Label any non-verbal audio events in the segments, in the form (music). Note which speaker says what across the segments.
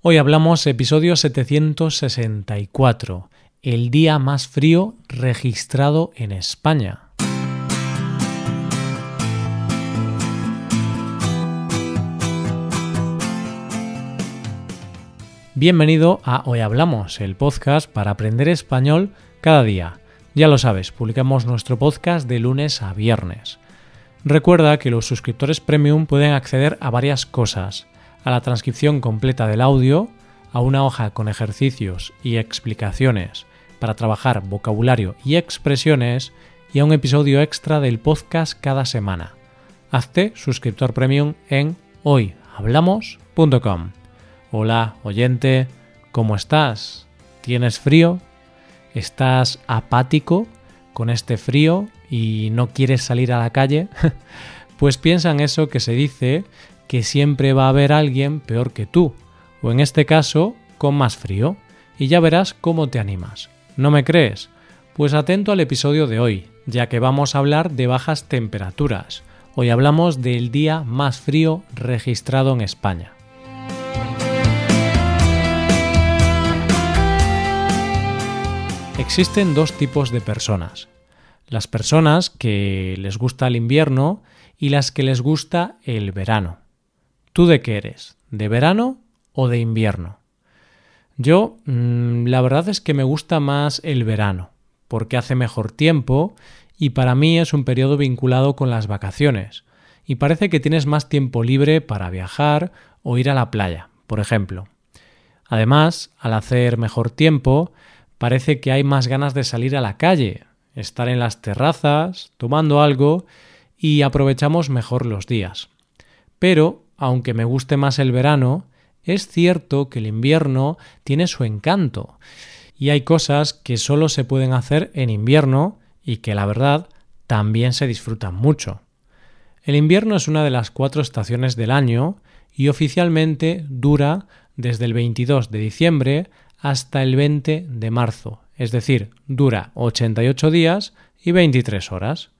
Speaker 1: Hoy hablamos episodio 764, el día más frío registrado en España. Bienvenido a Hoy Hablamos, el podcast para aprender español cada día. Ya lo sabes, publicamos nuestro podcast de lunes a viernes. Recuerda que los suscriptores premium pueden acceder a varias cosas a la transcripción completa del audio, a una hoja con ejercicios y explicaciones para trabajar vocabulario y expresiones y a un episodio extra del podcast cada semana. Hazte suscriptor premium en hoyhablamos.com. Hola, oyente, ¿cómo estás? ¿Tienes frío? ¿Estás apático con este frío y no quieres salir a la calle? (laughs) pues piensa en eso que se dice que siempre va a haber alguien peor que tú, o en este caso, con más frío, y ya verás cómo te animas. ¿No me crees? Pues atento al episodio de hoy, ya que vamos a hablar de bajas temperaturas. Hoy hablamos del día más frío registrado en España. Existen dos tipos de personas. Las personas que les gusta el invierno y las que les gusta el verano. ¿Tú de qué eres? ¿De verano o de invierno? Yo, mm, la verdad es que me gusta más el verano, porque hace mejor tiempo y para mí es un periodo vinculado con las vacaciones, y parece que tienes más tiempo libre para viajar o ir a la playa, por ejemplo. Además, al hacer mejor tiempo, parece que hay más ganas de salir a la calle, estar en las terrazas, tomando algo, y aprovechamos mejor los días. Pero aunque me guste más el verano, es cierto que el invierno tiene su encanto y hay cosas que solo se pueden hacer en invierno y que la verdad también se disfrutan mucho. El invierno es una de las cuatro estaciones del año y oficialmente dura desde el 22 de diciembre hasta el 20 de marzo, es decir, dura 88 días y 23 horas.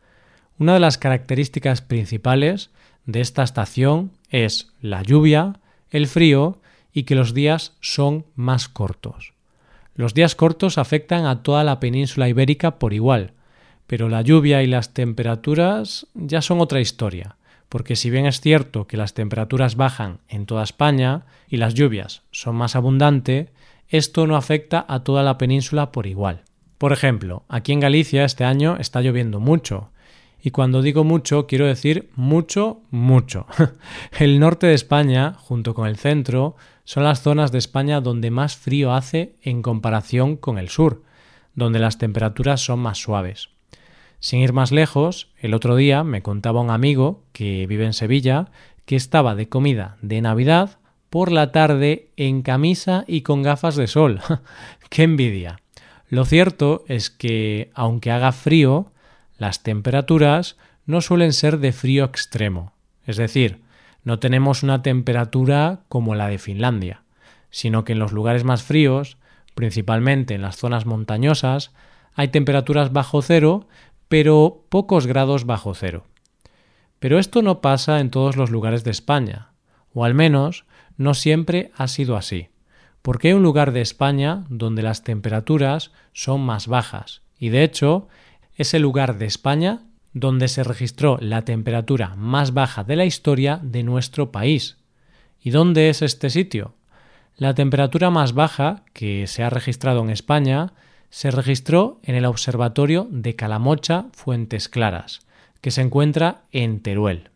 Speaker 1: Una de las características principales de esta estación es la lluvia, el frío y que los días son más cortos. Los días cortos afectan a toda la península ibérica por igual, pero la lluvia y las temperaturas ya son otra historia, porque si bien es cierto que las temperaturas bajan en toda España y las lluvias son más abundantes, esto no afecta a toda la península por igual. Por ejemplo, aquí en Galicia este año está lloviendo mucho, y cuando digo mucho, quiero decir mucho, mucho. (laughs) El norte de España, junto con el centro, son las zonas de España donde más frío hace en comparación con el sur, donde las temperaturas son más suaves. Sin ir más lejos, el otro día me contaba un amigo que vive en Sevilla que estaba de comida de Navidad por la tarde en camisa y con gafas de sol. (laughs) ¡Qué envidia! Lo cierto es que, aunque haga frío, las temperaturas no suelen ser de frío extremo, es decir, no tenemos una temperatura como la de Finlandia, sino que en los lugares más fríos, principalmente en las zonas montañosas, hay temperaturas bajo cero, pero pocos grados bajo cero. Pero esto no pasa en todos los lugares de España, o al menos no siempre ha sido así, porque hay un lugar de España donde las temperaturas son más bajas, y de hecho es el lugar de España donde se registró la temperatura más baja de la historia de nuestro país. ¿Y dónde es este sitio? La temperatura más baja que se ha registrado en España se registró en el Observatorio de Calamocha Fuentes Claras, que se encuentra en Teruel.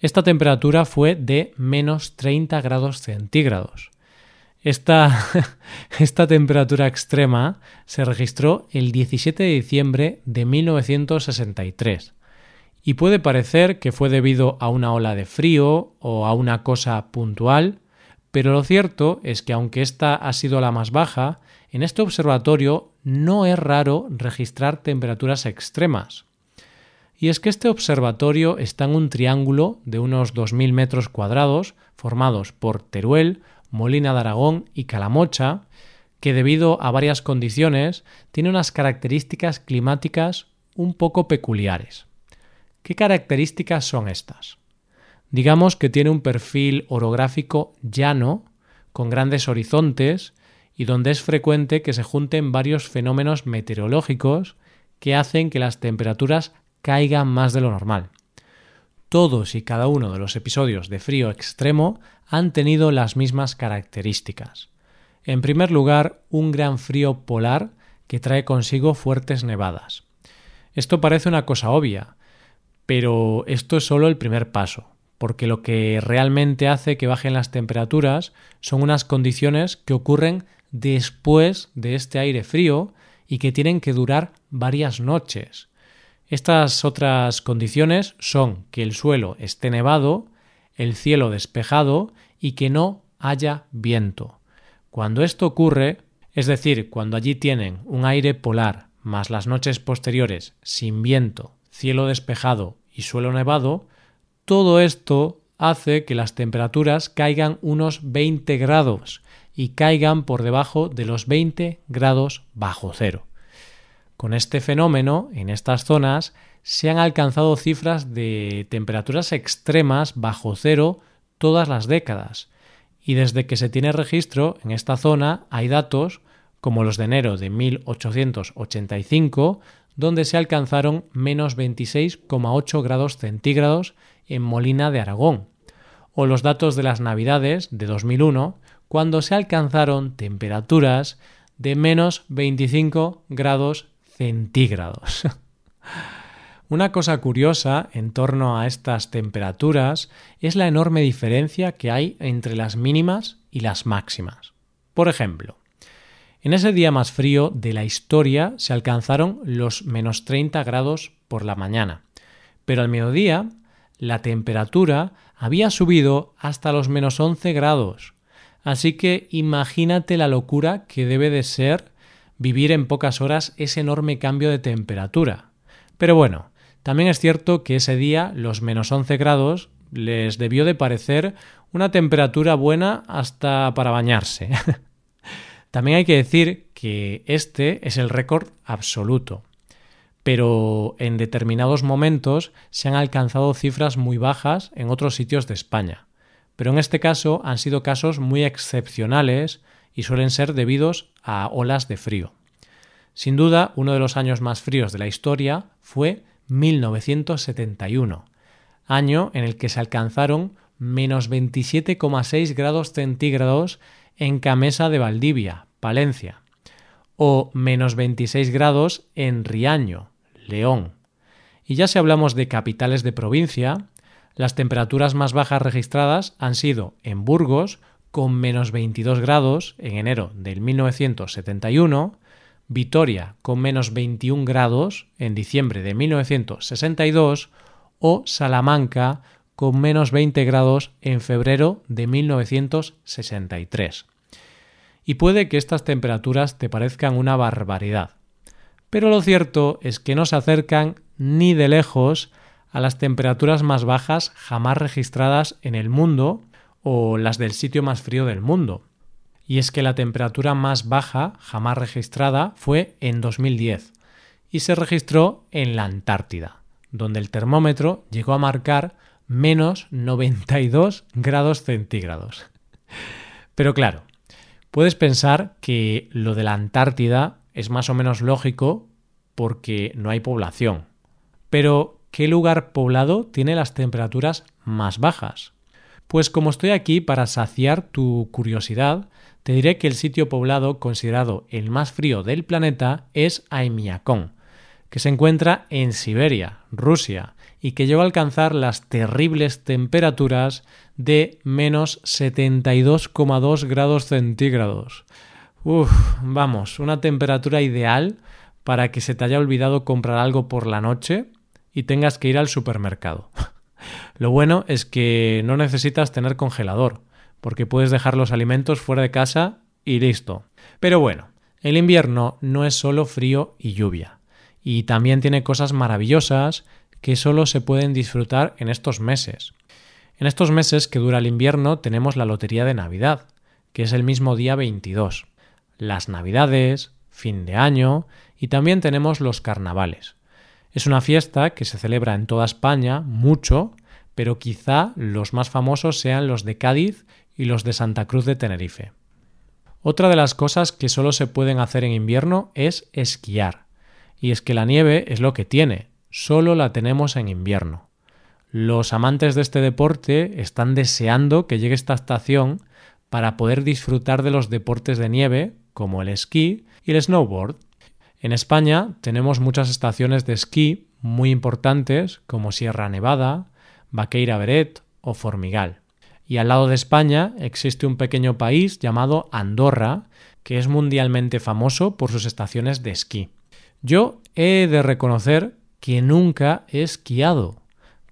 Speaker 1: Esta temperatura fue de menos 30 grados centígrados. (laughs) Esta, temperatura extrema se registró el 17 de diciembre de 1963 y puede parecer que fue debido a una ola de frío o a una cosa puntual, pero lo cierto es que aunque esta ha sido la más baja, en este observatorio no es raro registrar temperaturas extremas. Y es que este observatorio está en un triángulo de unos 2.000 metros cuadrados formados por Teruel, Molina de Aragón y Calamocha, que debido a varias condiciones tiene unas características climáticas un poco peculiares. ¿Qué características son estas? Digamos que tiene un perfil orográfico llano, con grandes horizontes y donde es frecuente que se junten varios fenómenos meteorológicos que hacen que las temperaturas caigan más de lo normal. Todos y cada uno de los episodios de frío extremo han tenido las mismas características. En primer lugar, un gran frío polar que trae consigo fuertes nevadas. Esto parece una cosa obvia, pero esto es solo el primer paso, porque lo que realmente hace que bajen las temperaturas son unas condiciones que ocurren después de este aire frío y que tienen que durar varias noches. Estas otras condiciones son que el suelo esté nevado, el cielo despejado y que no haya viento. Cuando esto ocurre, es decir, cuando allí tienen un aire polar más las noches posteriores sin viento, cielo despejado y suelo nevado, todo esto hace que las temperaturas caigan unos 20 grados y caigan por debajo de los 20 grados bajo cero. Con este fenómeno, en estas zonas, se han alcanzado cifras de temperaturas extremas bajo cero todas las décadas, y desde que se tiene registro en esta zona hay datos como los de enero de 1885, donde se alcanzaron menos 26,8 grados centígrados en Molina de Aragón, o los datos de las Navidades de 2001, cuando se alcanzaron temperaturas de menos 25 grados centígrados. (laughs) Una cosa curiosa en torno a estas temperaturas es la enorme diferencia que hay entre las mínimas y las máximas. Por ejemplo, en ese día más frío de la historia se alcanzaron los menos 30 grados por la mañana, pero al mediodía la temperatura había subido hasta los menos 11 grados. Así que imagínate la locura que debe de ser vivir en pocas horas ese enorme cambio de temperatura. Pero bueno, también es cierto que ese día los menos 11 grados les debió de parecer una temperatura buena hasta para bañarse. (laughs) También hay que decir que este es el récord absoluto, pero en determinados momentos se han alcanzado cifras muy bajas en otros sitios de España. Pero en este caso han sido casos muy excepcionales y suelen ser debidos a olas de frío. Sin duda, uno de los años más fríos de la historia fue 1971, año en el que se alcanzaron menos 27,6 grados centígrados en Camesa de Valdivia, Palencia, o menos 26 grados en Riaño, León. Y ya si hablamos de capitales de provincia, las temperaturas más bajas registradas han sido en Burgos, con menos 22 grados en enero del 1971, Vitoria con menos 21 grados en diciembre de 1962 o Salamanca con menos 20 grados en febrero de 1963. Y puede que estas temperaturas te parezcan una barbaridad, pero lo cierto es que no se acercan ni de lejos a las temperaturas más bajas jamás registradas en el mundo o las del sitio más frío del mundo y es que la temperatura más baja jamás registrada fue en 2010 y se registró en la Antártida, donde el termómetro llegó a marcar menos 92 grados centígrados. Pero claro, puedes pensar que lo de la Antártida es más o menos lógico porque no hay población. Pero, ¿qué lugar poblado tiene las temperaturas más bajas? Pues como estoy aquí para saciar tu curiosidad, te diré que el sitio poblado considerado el más frío del planeta es Aimiakon, que se encuentra en Siberia, Rusia, y que llegó a alcanzar las terribles temperaturas de menos 72,2 grados centígrados. Uf, vamos, una temperatura ideal para que se te haya olvidado comprar algo por la noche y tengas que ir al supermercado. Lo bueno es que no necesitas tener congelador, porque puedes dejar los alimentos fuera de casa y listo. Pero bueno, el invierno no es solo frío y lluvia, y también tiene cosas maravillosas que solo se pueden disfrutar en estos meses. En estos meses que dura el invierno tenemos la Lotería de Navidad, que es el mismo día 22, las Navidades, fin de año y también tenemos los carnavales. Es una fiesta que se celebra en toda España mucho, pero quizá los más famosos sean los de Cádiz y los de Santa Cruz de Tenerife. Otra de las cosas que solo se pueden hacer en invierno es esquiar. Y es que la nieve es lo que tiene, solo la tenemos en invierno. Los amantes de este deporte están deseando que llegue esta estación para poder disfrutar de los deportes de nieve como el esquí y el snowboard. En España tenemos muchas estaciones de esquí muy importantes como Sierra Nevada, Vaqueira Beret o Formigal. Y al lado de España existe un pequeño país llamado Andorra, que es mundialmente famoso por sus estaciones de esquí. Yo he de reconocer que nunca he esquiado,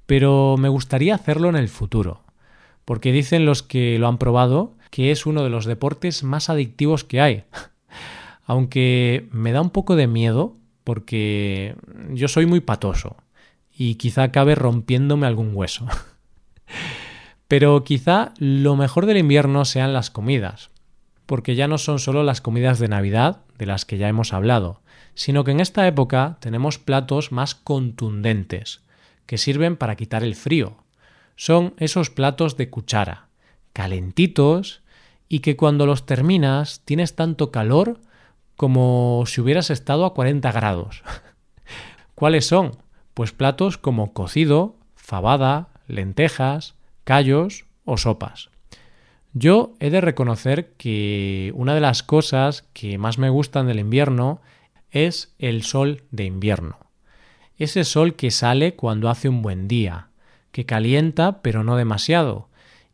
Speaker 1: pero me gustaría hacerlo en el futuro, porque dicen los que lo han probado que es uno de los deportes más adictivos que hay. (laughs) Aunque me da un poco de miedo porque yo soy muy patoso y quizá acabe rompiéndome algún hueso. (laughs) Pero quizá lo mejor del invierno sean las comidas, porque ya no son solo las comidas de Navidad, de las que ya hemos hablado, sino que en esta época tenemos platos más contundentes, que sirven para quitar el frío. Son esos platos de cuchara, calentitos, y que cuando los terminas tienes tanto calor como si hubieras estado a 40 grados. (laughs) ¿Cuáles son? Pues platos como cocido, fabada, lentejas, callos o sopas. Yo he de reconocer que una de las cosas que más me gustan del invierno es el sol de invierno. Ese sol que sale cuando hace un buen día, que calienta pero no demasiado,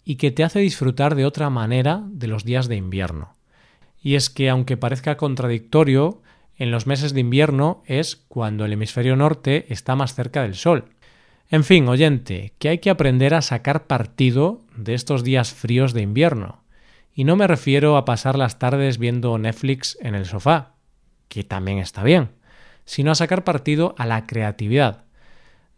Speaker 1: y que te hace disfrutar de otra manera de los días de invierno. Y es que aunque parezca contradictorio, en los meses de invierno es cuando el hemisferio norte está más cerca del sol. En fin, oyente, que hay que aprender a sacar partido de estos días fríos de invierno. Y no me refiero a pasar las tardes viendo Netflix en el sofá, que también está bien, sino a sacar partido a la creatividad,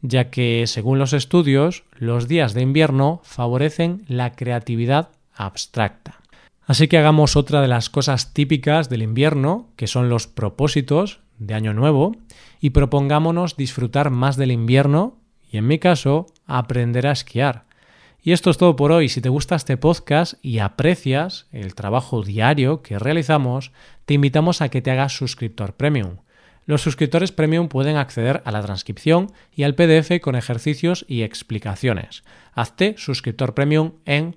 Speaker 1: ya que, según los estudios, los días de invierno favorecen la creatividad abstracta. Así que hagamos otra de las cosas típicas del invierno, que son los propósitos de Año Nuevo, y propongámonos disfrutar más del invierno y en mi caso, aprender a esquiar. Y esto es todo por hoy. Si te gusta este podcast y aprecias el trabajo diario que realizamos, te invitamos a que te hagas suscriptor premium. Los suscriptores premium pueden acceder a la transcripción y al PDF con ejercicios y explicaciones. Hazte suscriptor premium en